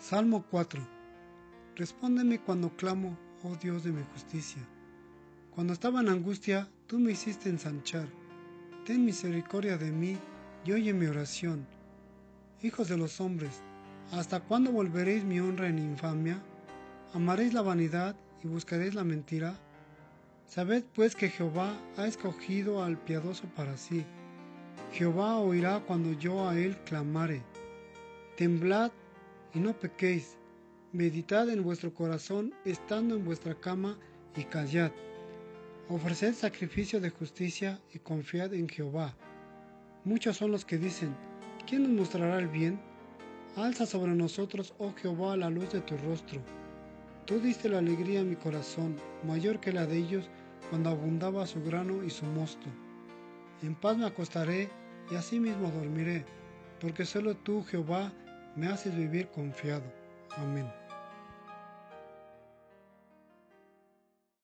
Salmo 4 Respóndeme cuando clamo, oh Dios de mi justicia. Cuando estaba en angustia, tú me hiciste ensanchar. Ten misericordia de mí y oye mi oración. Hijos de los hombres, ¿hasta cuándo volveréis mi honra en infamia? ¿Amaréis la vanidad y buscaréis la mentira? Sabed pues que Jehová ha escogido al piadoso para sí. Jehová oirá cuando yo a él clamare. Temblad y no pequéis. Meditad en vuestro corazón estando en vuestra cama y callad. Ofreced sacrificio de justicia y confiad en Jehová. Muchos son los que dicen, ¿quién nos mostrará el bien? Alza sobre nosotros, oh Jehová, la luz de tu rostro. Tú diste la alegría a mi corazón, mayor que la de ellos cuando abundaba su grano y su mosto. En paz me acostaré y asimismo dormiré, porque solo tú, Jehová, me haces vivir confiado. Amén.